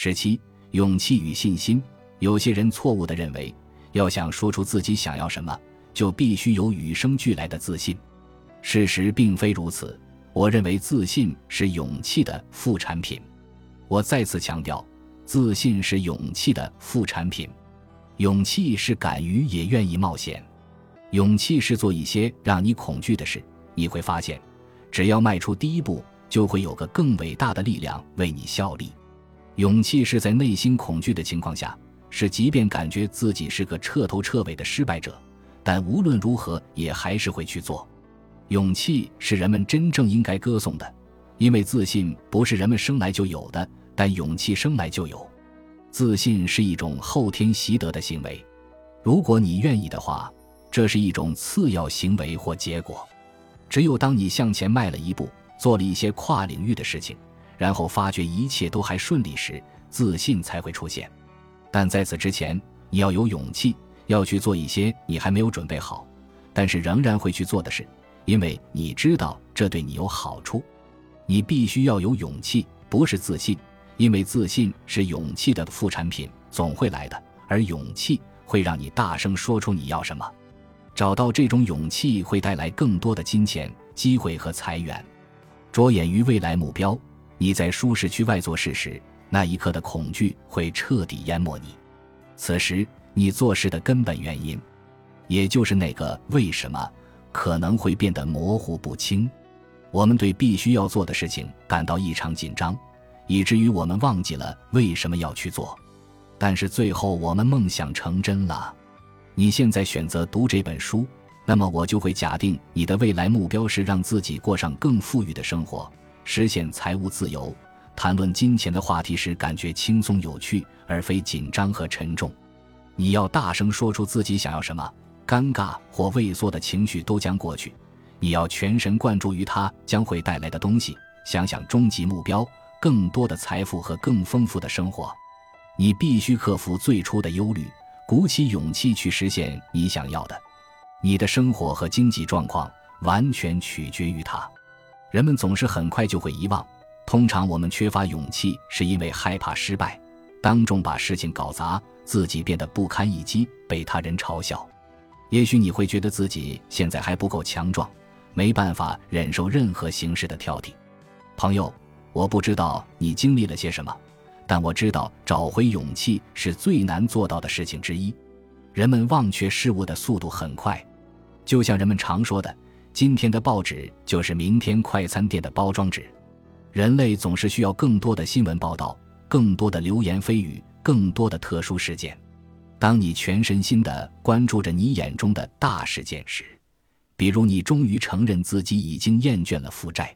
十七，勇气与信心。有些人错误地认为，要想说出自己想要什么，就必须有与生俱来的自信。事实并非如此。我认为自信是勇气的副产品。我再次强调，自信是勇气的副产品。勇气是敢于也愿意冒险。勇气是做一些让你恐惧的事。你会发现，只要迈出第一步，就会有个更伟大的力量为你效力。勇气是在内心恐惧的情况下，是即便感觉自己是个彻头彻尾的失败者，但无论如何也还是会去做。勇气是人们真正应该歌颂的，因为自信不是人们生来就有的，但勇气生来就有。自信是一种后天习得的行为，如果你愿意的话，这是一种次要行为或结果。只有当你向前迈了一步，做了一些跨领域的事情，然后发觉一切都还顺利时，自信才会出现。但在此之前，你要有勇气，要去做一些你还没有准备好，但是仍然会去做的事，因为你知道这对你有好处。你必须要有勇气，不是自信，因为自信是勇气的副产品，总会来的。而勇气会让你大声说出你要什么。找到这种勇气会带来更多的金钱、机会和财源。着眼于未来目标，你在舒适区外做事时，那一刻的恐惧会彻底淹没你。此时，你做事的根本原因，也就是那个为什么，可能会变得模糊不清。我们对必须要做的事情感到异常紧张，以至于我们忘记了为什么要去做。但是最后，我们梦想成真了。你现在选择读这本书，那么我就会假定你的未来目标是让自己过上更富裕的生活，实现财务自由。谈论金钱的话题时，感觉轻松有趣，而非紧张和沉重。你要大声说出自己想要什么，尴尬或畏缩的情绪都将过去。你要全神贯注于它将会带来的东西，想想终极目标：更多的财富和更丰富的生活。你必须克服最初的忧虑。鼓起勇气去实现你想要的，你的生活和经济状况完全取决于它。人们总是很快就会遗忘。通常我们缺乏勇气，是因为害怕失败，当众把事情搞砸，自己变得不堪一击，被他人嘲笑。也许你会觉得自己现在还不够强壮，没办法忍受任何形式的挑剔。朋友，我不知道你经历了些什么。但我知道，找回勇气是最难做到的事情之一。人们忘却事物的速度很快，就像人们常说的：“今天的报纸就是明天快餐店的包装纸。”人类总是需要更多的新闻报道，更多的流言蜚语，更多的特殊事件。当你全身心的关注着你眼中的大事件时，比如你终于承认自己已经厌倦了负债，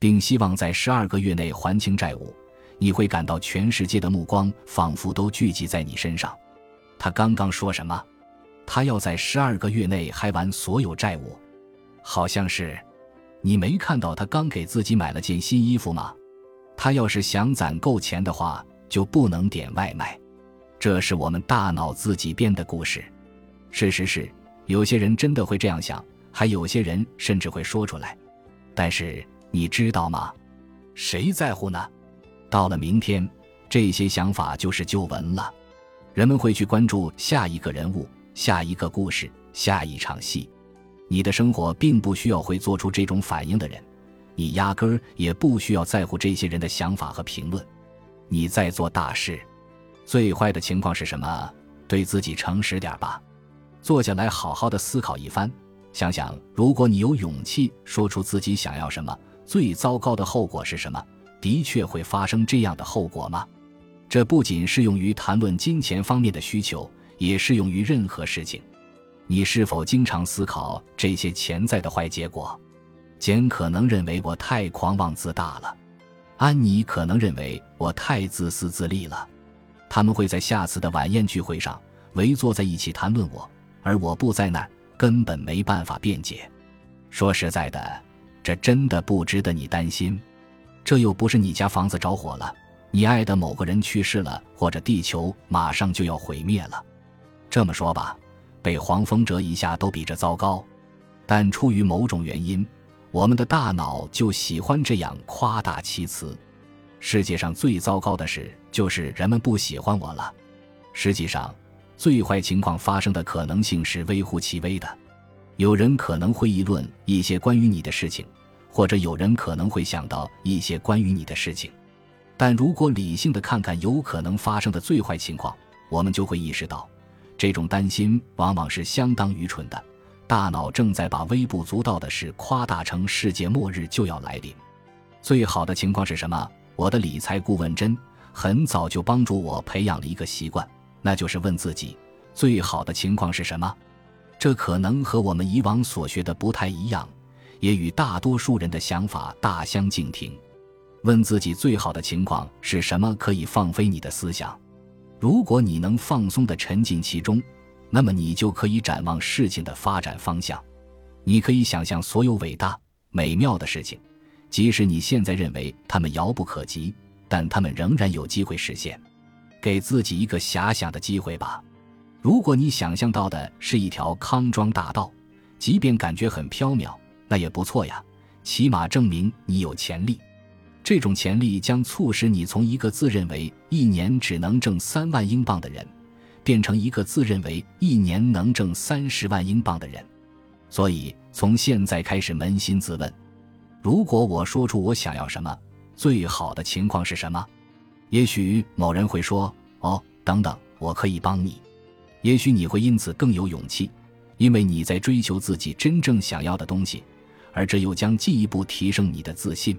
并希望在十二个月内还清债务。你会感到全世界的目光仿佛都聚集在你身上。他刚刚说什么？他要在十二个月内还完所有债务，好像是。你没看到他刚给自己买了件新衣服吗？他要是想攒够钱的话，就不能点外卖。这是我们大脑自己编的故事。事实是，有些人真的会这样想，还有些人甚至会说出来。但是你知道吗？谁在乎呢？到了明天，这些想法就是旧闻了。人们会去关注下一个人物、下一个故事、下一场戏。你的生活并不需要会做出这种反应的人，你压根儿也不需要在乎这些人的想法和评论。你在做大事。最坏的情况是什么？对自己诚实点吧，坐下来好好的思考一番，想想如果你有勇气说出自己想要什么，最糟糕的后果是什么。的确会发生这样的后果吗？这不仅适用于谈论金钱方面的需求，也适用于任何事情。你是否经常思考这些潜在的坏结果？简可能认为我太狂妄自大了，安妮可能认为我太自私自利了。他们会在下次的晚宴聚会上围坐在一起谈论我，而我不在那儿，根本没办法辩解。说实在的，这真的不值得你担心。这又不是你家房子着火了，你爱的某个人去世了，或者地球马上就要毁灭了。这么说吧，被黄蜂蛰一下都比这糟糕。但出于某种原因，我们的大脑就喜欢这样夸大其词。世界上最糟糕的事就是人们不喜欢我了。实际上，最坏情况发生的可能性是微乎其微的。有人可能会议论一些关于你的事情，或者有人可能会想到一些关于你的事情。但如果理性的看看有可能发生的最坏情况，我们就会意识到，这种担心往往是相当愚蠢的。大脑正在把微不足道的事夸大成世界末日就要来临。最好的情况是什么？我的理财顾问真很早就帮助我培养了一个习惯，那就是问自己：最好的情况是什么？这可能和我们以往所学的不太一样，也与大多数人的想法大相径庭。问自己最好的情况是什么，可以放飞你的思想。如果你能放松地沉浸其中，那么你就可以展望事情的发展方向。你可以想象所有伟大、美妙的事情，即使你现在认为它们遥不可及，但它们仍然有机会实现。给自己一个遐想的机会吧。如果你想象到的是一条康庄大道，即便感觉很缥缈，那也不错呀，起码证明你有潜力。这种潜力将促使你从一个自认为一年只能挣三万英镑的人，变成一个自认为一年能挣三十万英镑的人。所以，从现在开始扪心自问：如果我说出我想要什么，最好的情况是什么？也许某人会说：“哦，等等，我可以帮你。”也许你会因此更有勇气，因为你在追求自己真正想要的东西，而这又将进一步提升你的自信。